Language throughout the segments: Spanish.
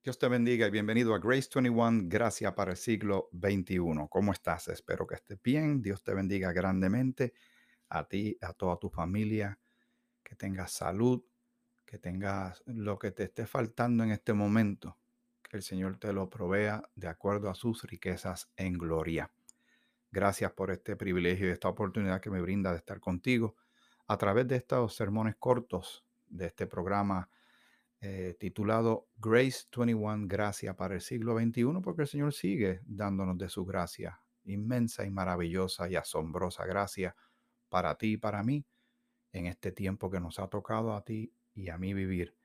Dios te bendiga y bienvenido a Grace 21, Gracia para el siglo XXI. ¿Cómo estás? Espero que estés bien. Dios te bendiga grandemente a ti, a toda tu familia, que tengas salud, que tengas lo que te esté faltando en este momento, que el Señor te lo provea de acuerdo a sus riquezas en gloria. Gracias por este privilegio y esta oportunidad que me brinda de estar contigo a través de estos sermones cortos de este programa eh, titulado Grace 21, Gracia para el siglo XXI, porque el Señor sigue dándonos de su gracia, inmensa y maravillosa y asombrosa gracia para ti y para mí en este tiempo que nos ha tocado a ti y a mí vivir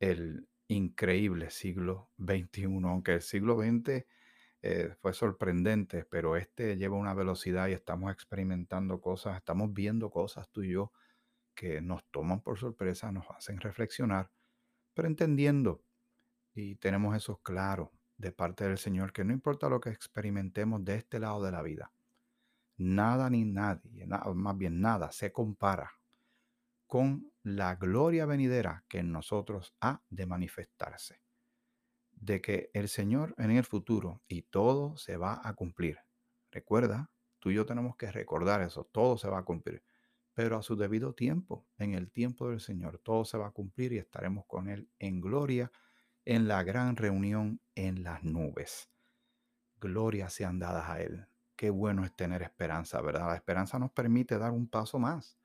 el increíble siglo XXI, aunque el siglo XX eh, fue sorprendente, pero este lleva una velocidad y estamos experimentando cosas, estamos viendo cosas tú y yo que nos toman por sorpresa, nos hacen reflexionar pero entendiendo y tenemos eso claro de parte del Señor, que no importa lo que experimentemos de este lado de la vida, nada ni nadie, más bien nada, se compara con la gloria venidera que en nosotros ha de manifestarse. De que el Señor en el futuro y todo se va a cumplir. Recuerda, tú y yo tenemos que recordar eso, todo se va a cumplir pero a su debido tiempo, en el tiempo del Señor, todo se va a cumplir y estaremos con Él en gloria en la gran reunión en las nubes. Gloria sean dadas a Él. Qué bueno es tener esperanza, ¿verdad? La esperanza nos permite dar un paso más.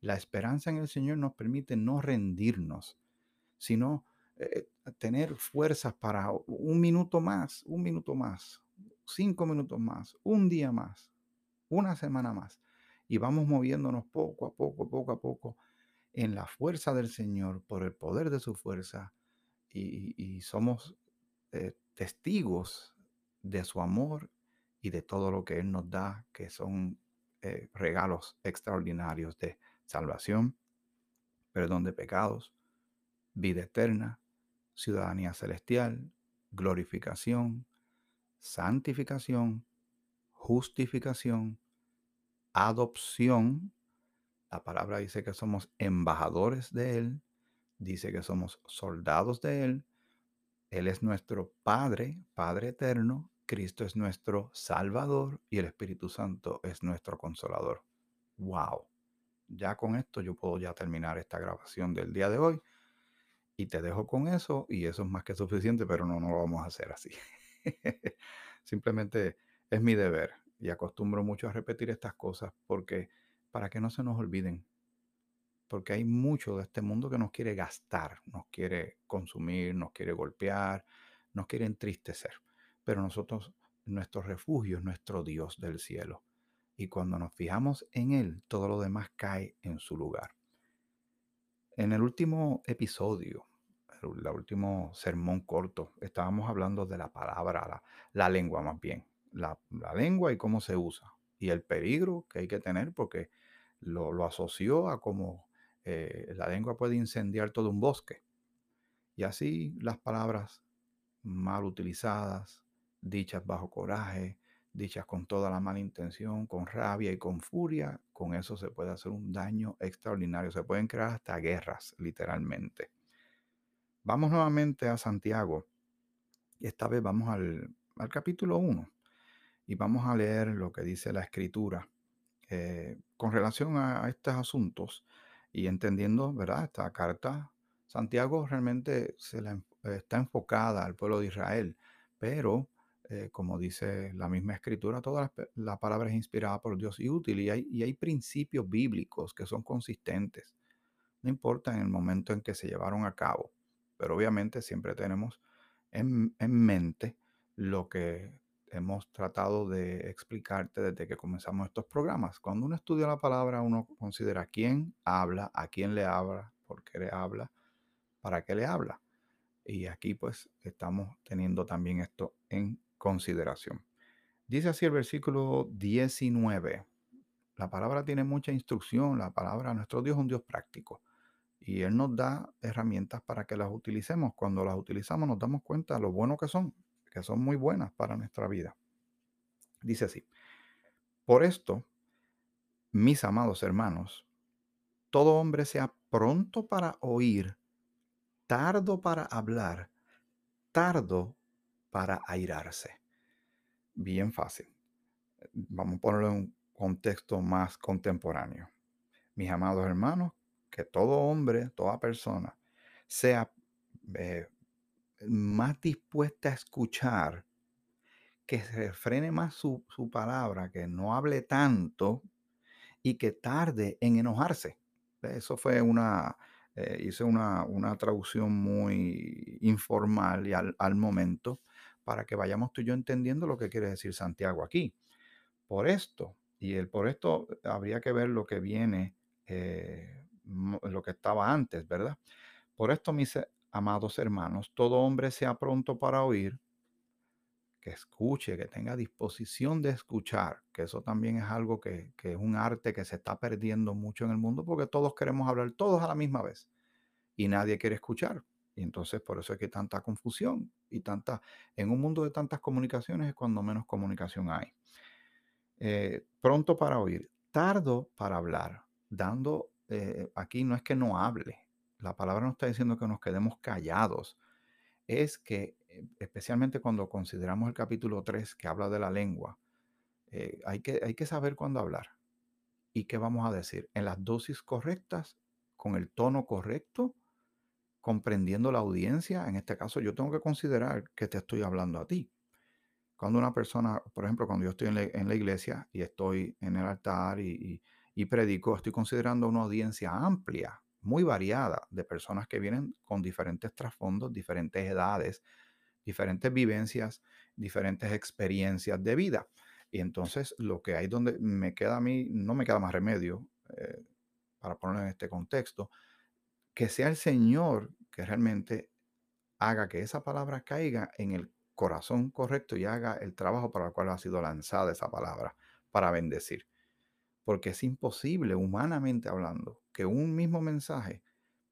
La esperanza en el Señor nos permite no rendirnos, sino eh, tener fuerzas para un minuto más, un minuto más, cinco minutos más, un día más, una semana más y vamos moviéndonos poco a poco, poco a poco en la fuerza del Señor, por el poder de su fuerza, y, somos eh, testigos de su amor y de todo lo que Él nos da, que son eh, regalos extraordinarios de salvación, perdón de pecados, vida eterna, ciudadanía celestial, glorificación, santificación, justificación, adopción. La palabra dice que somos embajadores de Él, dice que somos soldados de Él. Él es nuestro Padre, Padre eterno. Cristo es nuestro Salvador y el Espíritu Santo es nuestro Consolador. ¡Wow! Ya con esto yo puedo ya terminar esta grabación del día de hoy y te dejo con eso y eso es más que suficiente, pero no, no lo vamos a hacer así. Simplemente es mi deber y acostumbro mucho a repetir estas cosas porque para que no se nos olviden. Porque hay mucho de este mundo que nos quiere gastar, nos quiere consumir, nos quiere golpear, nos quiere entristecer. Pero nosotros, nuestro refugio es nuestro Dios del cielo. Y cuando nos fijamos en Él, todo lo demás cae en su lugar. En el último episodio, el último sermón corto, estábamos hablando de la palabra, la, la lengua más bien, la, lengua y cómo se usa. Y el peligro que hay que tener porque lo, asoció a cómo eh, la lengua puede incendiar todo un bosque. Y así las palabras mal utilizadas, dichas bajo coraje, dichas con toda la mala intención, con rabia y con furia, con eso se puede hacer un daño extraordinario. Se pueden crear hasta guerras, literalmente. Vamos nuevamente a Santiago y esta vez vamos al, al capítulo 1 y vamos a leer lo que dice la escritura eh, con relación a, estos asuntos y entendiendo, ¿verdad? Esta carta, Santiago realmente se la, está enfocada al pueblo de Israel, pero eh, como dice la misma escritura, toda la, palabra es inspirada por Dios y útil y hay, y hay principios bíblicos que son consistentes. No importa en el momento en que se llevaron a cabo, pero obviamente siempre tenemos en, en mente lo que hemos tratado de explicarte desde que comenzamos estos programas. Cuando uno estudia la palabra, uno considera quién habla, a quién le habla, por qué le habla, para qué le habla. Y aquí pues estamos teniendo también esto en consideración. Dice así el versículo 19. La palabra tiene mucha instrucción, la palabra, nuestro Dios es un Dios práctico. Y Él nos da herramientas para que las utilicemos. Cuando las utilizamos nos damos cuenta de lo bueno que son que son muy buenas para nuestra vida. Dice así, por esto, mis amados hermanos, todo hombre sea pronto para oír, tardo para hablar, tardo para airarse. Bien fácil. Vamos a ponerlo en un contexto más contemporáneo. Mis amados hermanos, que todo hombre, toda persona, sea eh, más dispuesta a escuchar, que se frene más su, su palabra, que no hable tanto y que tarde en enojarse. Eso fue una, eh, hice una, una traducción muy informal y al, al momento para que vayamos tú y yo entendiendo lo que quiere decir Santiago aquí. Por esto, y el por esto habría que ver lo que viene, eh, lo que estaba antes, ¿verdad? Por esto, mis eh, amados hermanos, todo hombre sea pronto para oír, que escuche, que tenga disposición de escuchar, que eso también es algo que, que es un arte que se está perdiendo mucho en el mundo porque todos queremos hablar todos a la misma vez y nadie quiere escuchar. Y entonces por eso es que hay tanta confusión y tanta, en un mundo de tantas comunicaciones es cuando menos comunicación hay. Eh, pronto para oír, tardo para hablar, dando, eh, aquí no es que no hable, la palabra no está diciendo que nos quedemos callados, es que eh, especialmente cuando consideramos el capítulo 3 que habla de la lengua, eh, hay, que, hay que saber cuándo hablar y qué vamos a decir en las dosis correctas, con el tono correcto, comprendiendo la audiencia. En este caso, yo tengo que considerar que te estoy hablando a ti. Cuando una persona, por ejemplo, cuando yo estoy en la, iglesia y estoy en el altar y predico, estoy considerando una audiencia amplia, muy variada, de personas que vienen con diferentes trasfondos, diferentes edades, diferentes vivencias, diferentes experiencias de vida. Y entonces lo que hay donde me queda a mí, no me queda más remedio, eh, para ponerlo en este contexto, que sea el Señor que realmente haga que esa palabra caiga en el corazón correcto y haga el trabajo para el cual ha sido lanzada esa palabra, para bendecir. Porque es imposible, humanamente hablando, que un mismo mensaje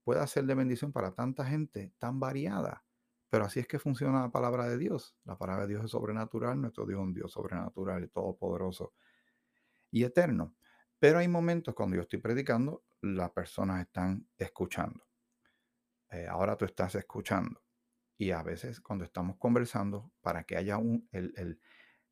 pueda ser de bendición para tanta gente tan variada. Pero así es que funciona la palabra de Dios. La palabra de Dios es sobrenatural, nuestro Dios es un Dios sobrenatural y todopoderoso y eterno. Pero hay momentos cuando yo estoy predicando, las personas están escuchando. Eh, ahora tú estás escuchando. Y a veces cuando estamos conversando, para que haya un, el, el-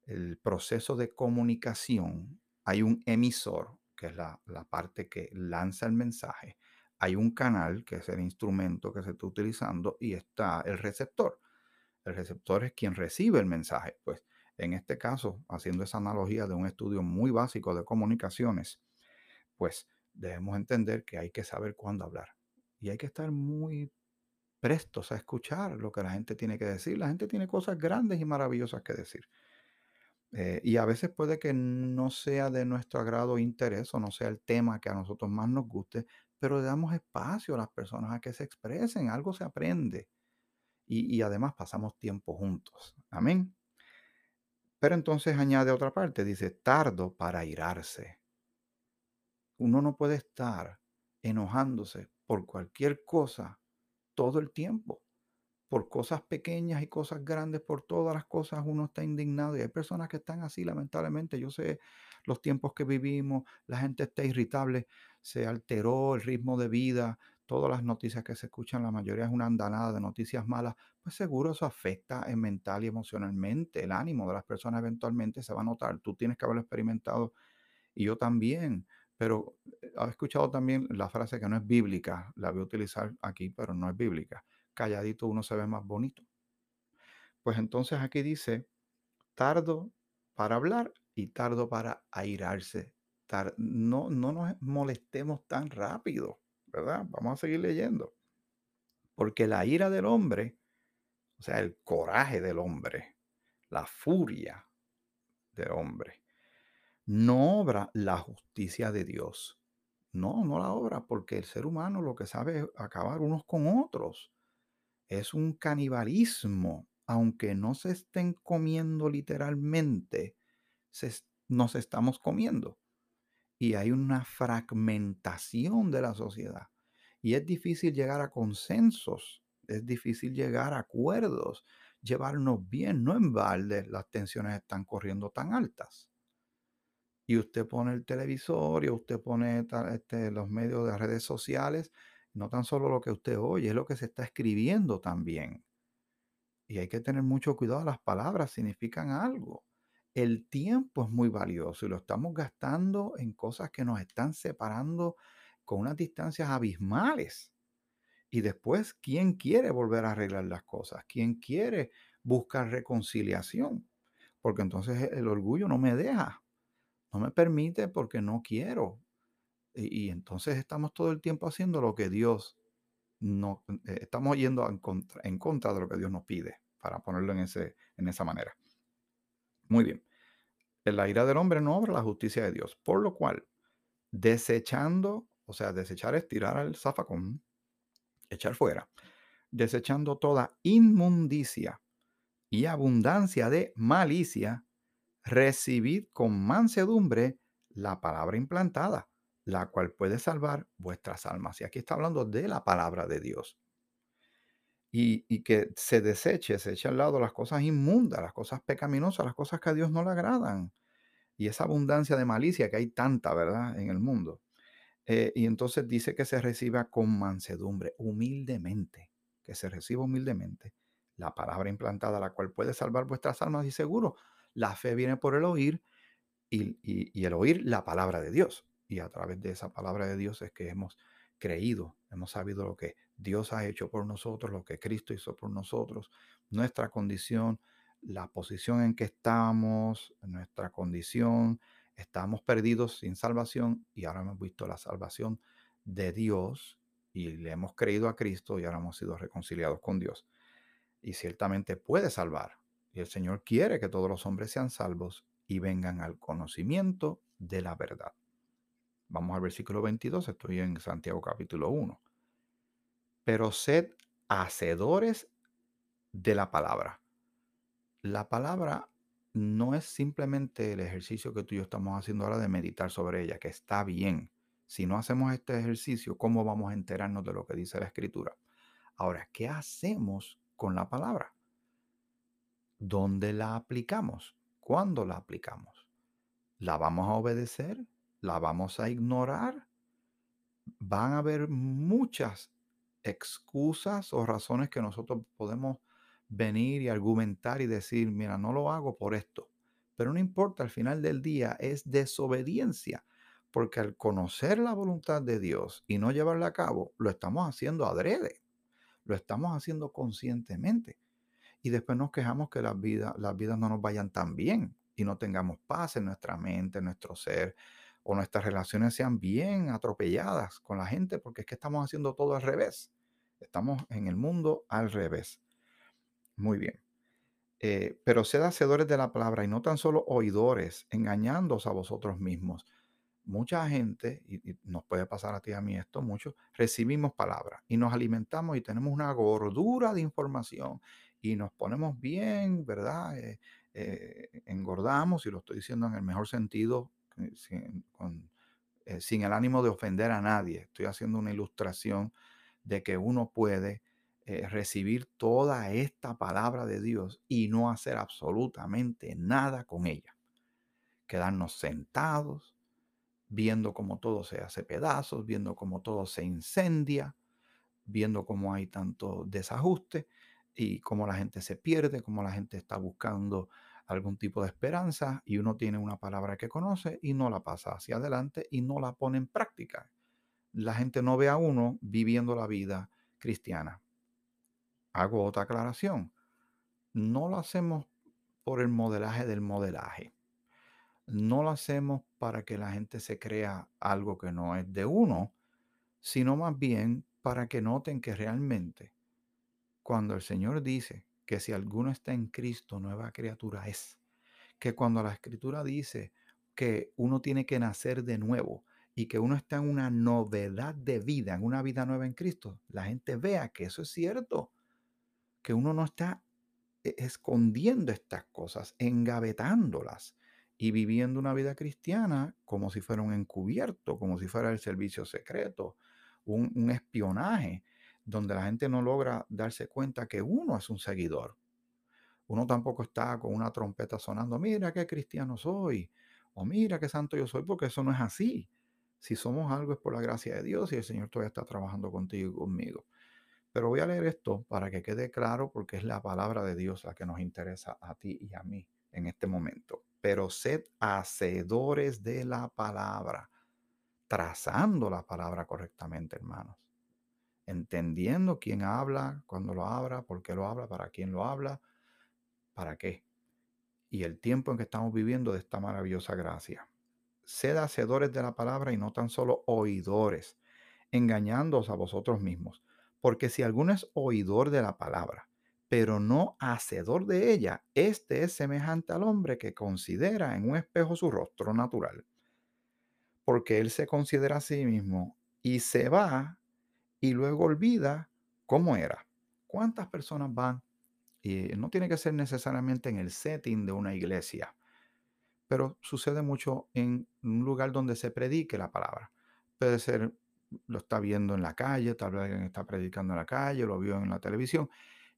el proceso de comunicación, hay un emisor, que es la, parte que lanza el mensaje. Hay un canal, que es el instrumento que se está utilizando, y está el receptor. El receptor es quien recibe el mensaje. Pues en este caso, haciendo esa analogía de un estudio muy básico de comunicaciones, pues debemos entender que hay que saber cuándo hablar. Y hay que estar muy prestos a escuchar lo que la gente tiene que decir. La gente tiene cosas grandes y maravillosas que decir. Eh, y a veces puede que no sea de nuestro agrado interés o no sea el tema que a nosotros más nos guste, pero le damos espacio a las personas a que se expresen, algo se aprende y, y además pasamos tiempo juntos. Amén. Pero entonces añade otra parte, dice, tardo para irarse. Uno no puede estar enojándose por cualquier cosa todo el tiempo por cosas pequeñas y cosas grandes, por todas las cosas uno está indignado. Y hay personas que están así, lamentablemente. Yo sé los tiempos que vivimos, la gente está irritable, se alteró el ritmo de vida, todas las noticias que se escuchan, la mayoría es una andanada de noticias malas, pues seguro eso afecta en mental y emocionalmente. El ánimo de las personas eventualmente se va a notar. Tú tienes que haberlo experimentado y yo también. Pero eh, he escuchado también la frase que no es bíblica, la voy a utilizar aquí, pero no es bíblica calladito uno se ve más bonito. Pues entonces aquí dice, tardo para hablar y tardo para airarse. No, no nos molestemos tan rápido, ¿verdad? Vamos a seguir leyendo. Porque la ira del hombre, o sea, el coraje del hombre, la furia del hombre, no obra la justicia de Dios. No, no la obra, porque el ser humano lo que sabe es acabar unos con otros. Es un canibalismo, aunque no se estén comiendo literalmente, se nos estamos comiendo. Y hay una fragmentación de la sociedad. Y es difícil llegar a consensos, es difícil llegar a acuerdos, llevarnos bien. No en balde las tensiones están corriendo tan altas. Y usted pone el televisor y usted pone este, los medios de redes sociales, no tan solo lo que usted oye, es lo que se está escribiendo también y hay que tener mucho cuidado. Las palabras significan algo. El tiempo es muy valioso y lo estamos gastando en cosas que nos están separando con unas distancias abismales. Y después, ¿quién quiere volver a arreglar las cosas? ¿Quién quiere buscar reconciliación? Porque entonces el orgullo no me deja, no me permite porque no quiero. Y, entonces estamos todo el tiempo haciendo lo que Dios no, eh, estamos yendo en contra, de lo que Dios nos pide, para ponerlo en, ese, en esa manera. Muy bien. La ira del hombre no obra la justicia de Dios, por lo cual, desechando, o sea, desechar es tirar al zafacón, echar fuera, desechando toda inmundicia y abundancia de malicia, recibid con mansedumbre la palabra implantada, la cual puede salvar vuestras almas. Y aquí está hablando de la palabra de Dios. Y, que se deseche, se eche al lado las cosas inmundas, las cosas pecaminosas, las cosas que a Dios no le agradan. Y esa abundancia de malicia que hay tanta, ¿verdad?, en el mundo. Eh, y entonces dice que se reciba con mansedumbre, humildemente, que se reciba humildemente la palabra implantada, la cual puede salvar vuestras almas. Y seguro, la fe viene por el oír y, el oír la palabra de Dios. Y a través de esa palabra de Dios es que hemos creído, hemos sabido lo que Dios ha hecho por nosotros, lo que Cristo hizo por nosotros, nuestra condición, la posición en que estamos, nuestra condición, Estamos perdidos sin salvación y ahora hemos visto la salvación de Dios y le hemos creído a Cristo y ahora hemos sido reconciliados con Dios. Y ciertamente puede salvar. Y el Señor quiere que todos los hombres sean salvos y vengan al conocimiento de la verdad. Vamos al versículo 22, estoy en Santiago capítulo 1. Pero sed hacedores de la palabra. La palabra no es simplemente el ejercicio que tú y yo estamos haciendo ahora de meditar sobre ella, que está bien. Si no hacemos este ejercicio, ¿cómo vamos a enterarnos de lo que dice la escritura? Ahora, ¿qué hacemos con la palabra? ¿Dónde la aplicamos? ¿Cuándo la aplicamos? ¿La vamos a obedecer? ¿La vamos a ignorar? Van a haber muchas excusas o razones que nosotros podemos venir y argumentar y decir, mira, no lo hago por esto. Pero no importa, al final del día es desobediencia, porque al conocer la voluntad de Dios y no llevarla a cabo, lo estamos haciendo adrede, lo estamos haciendo conscientemente. Y después nos quejamos que las vidas, las vidas no nos vayan tan bien y no tengamos paz en nuestra mente, en nuestro ser, o nuestras relaciones sean bien atropelladas con la gente, porque es que estamos haciendo todo al revés. Estamos en el mundo al revés. Muy bien. Eh, pero sed hacedores de la palabra y no tan solo oidores, engañándoos a vosotros mismos. Mucha gente, y, nos puede pasar a ti y a mí esto mucho, recibimos palabra y nos alimentamos y tenemos una gordura de información y nos ponemos bien, ¿verdad? Eh, eh, engordamos, y lo estoy diciendo en el mejor sentido, sin, sin el ánimo de ofender a nadie. Estoy haciendo una ilustración de que uno puede eh, recibir toda esta palabra de Dios y no hacer absolutamente nada con ella. Quedarnos sentados, viendo cómo todo se hace pedazos, viendo cómo todo se incendia, viendo cómo hay tanto desajuste y cómo la gente se pierde, cómo la gente está buscando algún tipo de esperanza y uno tiene una palabra que conoce y no la pasa hacia adelante y no la pone en práctica. La gente no ve a uno viviendo la vida cristiana hago otra aclaración. No lo hacemos por el modelaje del modelaje. No lo hacemos para que la gente se crea algo que no es de uno, sino más bien para que noten que realmente cuando el Señor dice que si alguno está en Cristo, nueva criatura es. Que cuando la escritura dice que uno tiene que nacer de nuevo y que uno está en una novedad de vida, en una vida nueva en Cristo, la gente vea que eso es cierto que uno no está e, escondiendo estas cosas, engavetándolas y viviendo una vida cristiana como si fuera un encubierto, como si fuera el servicio secreto, un, espionaje, donde la gente no logra darse cuenta que uno es un seguidor. Uno tampoco está con una trompeta sonando, mira qué cristiano soy, o mira qué santo yo soy, porque eso no es así. Si somos algo es por la gracia de Dios y el Señor todavía está trabajando contigo y conmigo. Pero voy a leer esto para que quede claro porque es la palabra de Dios la que nos interesa a ti y a mí en este momento. Pero sed hacedores de la palabra, trazando la palabra correctamente, hermanos. Entendiendo quién habla, cuándo lo habla, por qué lo habla, para quién lo habla, para qué. Y el tiempo en que estamos viviendo de esta maravillosa gracia. Sed hacedores de la palabra y no tan solo oidores, engañándoos a vosotros mismos porque si alguno es oidor de la palabra, pero no hacedor de ella, este es semejante al hombre que considera en un espejo su rostro natural. Porque él se considera a sí mismo y se va y luego olvida cómo era. ¿Cuántas personas van? Y no tiene que ser necesariamente en el setting de una iglesia, pero sucede mucho en un lugar donde se predique la palabra. Puede ser lo está viendo en la calle, tal vez alguien está predicando en la calle, lo vio en la televisión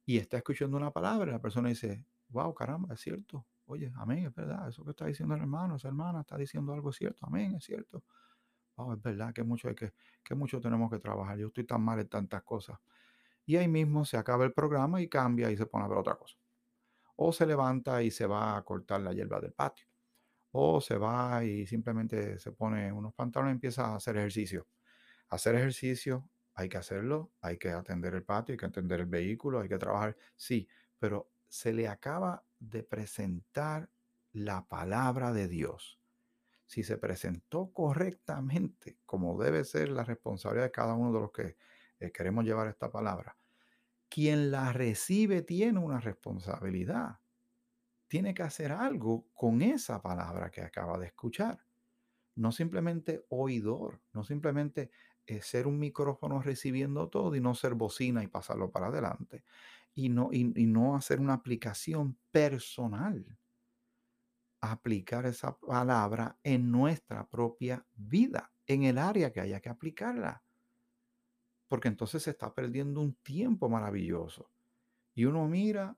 y está escuchando una palabra la persona dice, wow, caramba, es cierto. Oye, amén, es verdad, eso que está diciendo el hermano, esa hermana está diciendo algo cierto, amén, es cierto. Wow, es verdad que mucho hay que, que mucho tenemos que trabajar. Yo estoy tan mal en tantas cosas. Y ahí mismo se acaba el programa y cambia y se pone a ver otra cosa. O se levanta y se va a cortar la hierba del patio. O se va y simplemente se pone unos pantalones y empieza a hacer ejercicio hacer ejercicio, hay que hacerlo, hay que atender el patio, hay que atender el vehículo, hay que trabajar, sí, pero se le acaba de presentar la palabra de Dios. Si se presentó correctamente, como debe ser la responsabilidad de cada uno de los que eh, queremos llevar esta palabra, quien la recibe tiene una responsabilidad. Tiene que hacer algo con esa palabra que acaba de escuchar. No simplemente oidor, no simplemente ser un micrófono recibiendo todo y no ser bocina y pasarlo para adelante. Y no, y, no hacer una aplicación personal. Aplicar esa palabra en nuestra propia vida, en el área que haya que aplicarla. Porque entonces se está perdiendo un tiempo maravilloso. Y uno mira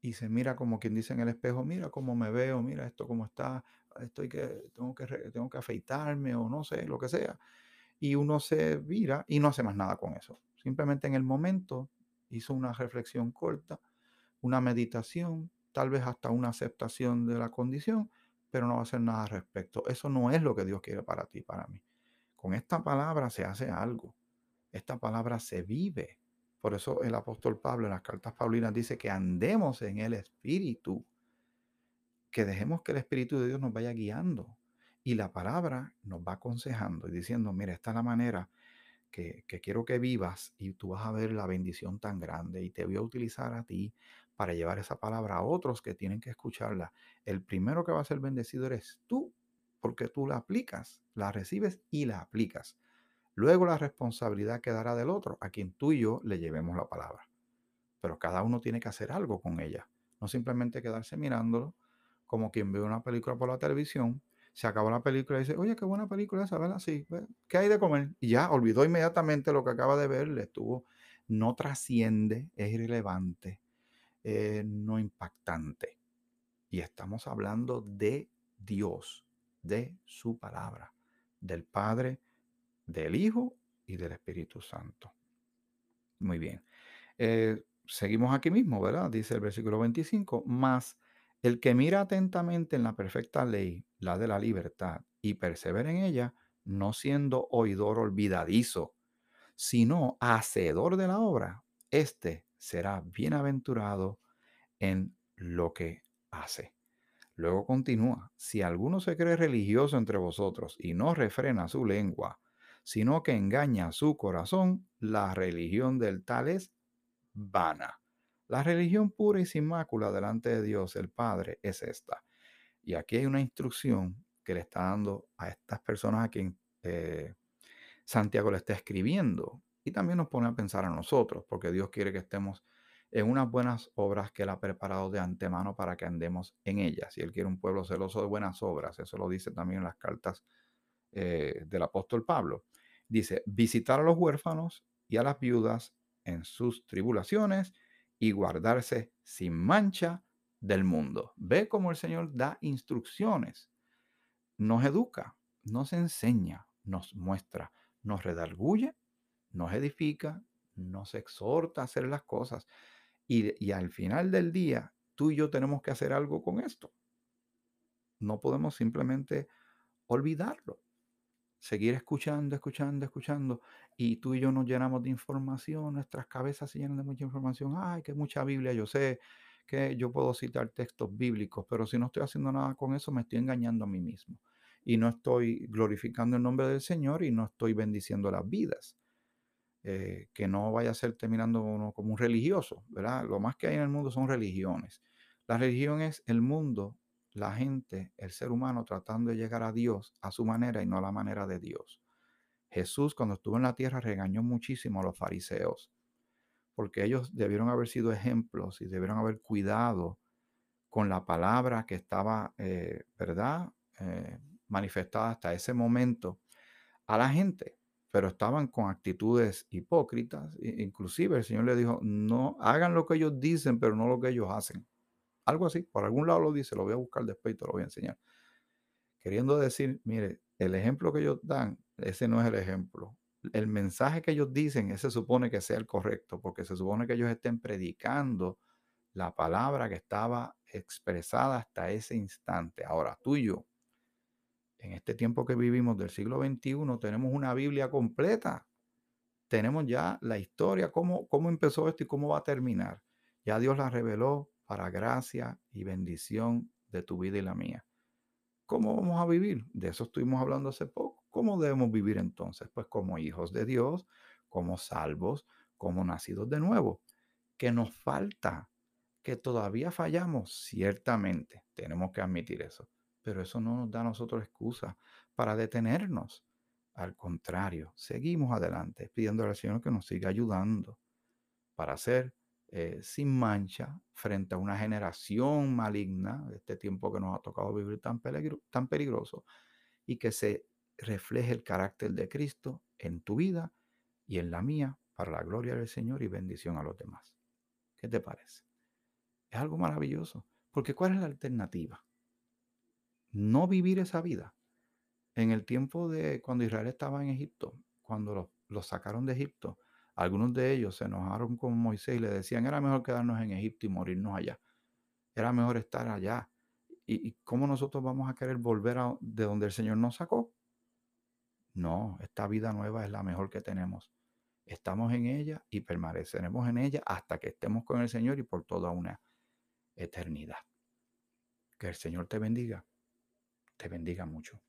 y se mira como quien dice en el espejo, mira cómo me veo, mira esto cómo está, estoy que tengo que tengo que afeitarme o no sé, lo que sea y uno se vira y no hace más nada con eso. Simplemente en el momento hizo una reflexión corta, una meditación, tal vez hasta una aceptación de la condición, pero no va a hacer nada al respecto. Eso no es lo que Dios quiere para ti, para mí. Con esta palabra se hace algo. Esta palabra se vive. Por eso el apóstol Pablo en las cartas paulinas dice que andemos en el Espíritu, que dejemos que el Espíritu de Dios nos vaya guiando, y la palabra nos va aconsejando y diciendo, mira, esta es la manera que, quiero que vivas y tú vas a ver la bendición tan grande y te voy a utilizar a ti para llevar esa palabra a otros que tienen que escucharla. El primero que va a ser bendecido eres tú, porque tú la aplicas, la recibes y la aplicas. Luego la responsabilidad quedará del otro, a quien tú y yo le llevemos la palabra. Pero cada uno tiene que hacer algo con ella, no simplemente quedarse mirándolo como quien ve una película por la televisión se acabó la película y dice, oye, qué buena película esa, ¿verdad? Sí, ¿qué hay de comer? Y ya olvidó inmediatamente lo que acaba de ver, le estuvo, no trasciende, es irrelevante, eh, no impactante. Y estamos hablando de Dios, de su palabra, del Padre, del Hijo y del Espíritu Santo. Muy bien. Eh, seguimos aquí mismo, ¿verdad? Dice el versículo 25, más el que mira atentamente en la perfecta ley, la de la libertad, y persevera en ella, no siendo oidor olvidadizo, sino hacedor de la obra, éste será bienaventurado en lo que hace. Luego continúa, si alguno se cree religioso entre vosotros y no refrena su lengua, sino que engaña su corazón, la religión del tal es vana. La religión pura y sin mácula delante de Dios el Padre es esta. Y aquí hay una instrucción que le está dando a estas personas a quien eh, Santiago le está escribiendo. Y también nos pone a pensar a nosotros, porque Dios quiere que estemos en unas buenas obras que Él ha preparado de antemano para que andemos en ellas. Y Él quiere un pueblo celoso de buenas obras. Eso lo dice también en las cartas eh, del apóstol Pablo. Dice, visitar a los huérfanos y a las viudas en sus tribulaciones y guardarse sin mancha del mundo. Ve cómo el Señor da instrucciones, nos educa, nos enseña, nos muestra, nos redarguye, nos edifica, nos exhorta a hacer las cosas. Y, al final del día, tú y yo tenemos que hacer algo con esto. No podemos simplemente olvidarlo. Seguir escuchando, escuchando, escuchando. Y tú y yo nos llenamos de información, nuestras cabezas se llenan de mucha información. Ay, que mucha Biblia, yo sé que yo puedo citar textos bíblicos, pero si no estoy haciendo nada con eso, me estoy engañando a mí mismo. Y no estoy glorificando el nombre del Señor y no estoy bendiciendo las vidas. Eh, que no vaya a ser terminando como un religioso, ¿verdad? Lo más que hay en el mundo son religiones. La religión es el mundo, la gente, el ser humano tratando de llegar a Dios a su manera y no a la manera de Dios. Jesús cuando estuvo en la tierra regañó muchísimo a los fariseos, porque ellos debieron haber sido ejemplos y debieron haber cuidado con la palabra que estaba, eh, ¿verdad? Eh, manifestada hasta ese momento a la gente pero estaban con actitudes hipócritas. Inclusive el Señor le dijo, no hagan lo que ellos dicen, pero no lo que ellos hacen. Algo así, por algún lado lo dice, lo voy a buscar después y te lo voy a enseñar. Queriendo decir, mire, el ejemplo que ellos dan, ese no es el ejemplo. El mensaje que ellos dicen, ese supone que sea el correcto, porque se supone que ellos estén predicando la palabra que estaba expresada hasta ese instante. Ahora, tú y yo, en este tiempo que vivimos del siglo XXI, tenemos una Biblia completa. Tenemos ya la historia, cómo, cómo empezó esto y cómo va a terminar. Ya Dios la reveló para gracia y bendición de tu vida y la mía. ¿Cómo vamos a vivir? De eso estuvimos hablando hace poco. ¿Cómo debemos vivir entonces? Pues como hijos de Dios, como salvos, como nacidos de nuevo. ¿Qué nos falta? Que todavía fallamos, ciertamente. Tenemos que admitir eso pero eso no nos da a nosotros excusa para detenernos. Al contrario, seguimos adelante pidiendo al Señor que nos siga ayudando para ser eh, sin mancha frente a una generación maligna este tiempo que nos ha tocado vivir tan, tan peligroso y que se refleje el carácter de Cristo en tu vida y en la mía para la gloria del Señor y bendición a los demás. ¿Qué te parece? Es algo maravilloso, porque ¿cuál es la alternativa? No vivir esa vida. En el tiempo de cuando Israel estaba en Egipto, cuando los, sacaron de Egipto, algunos de ellos se enojaron con Moisés y le decían, era mejor quedarnos en Egipto y morirnos allá. Era mejor estar allá. ¿Y, cómo nosotros vamos a querer volver a de donde el Señor nos sacó? No, esta vida nueva es la mejor que tenemos. Estamos en ella y permaneceremos en ella hasta que estemos con el Señor y por toda una eternidad. Que el Señor te bendiga te bendiga mucho.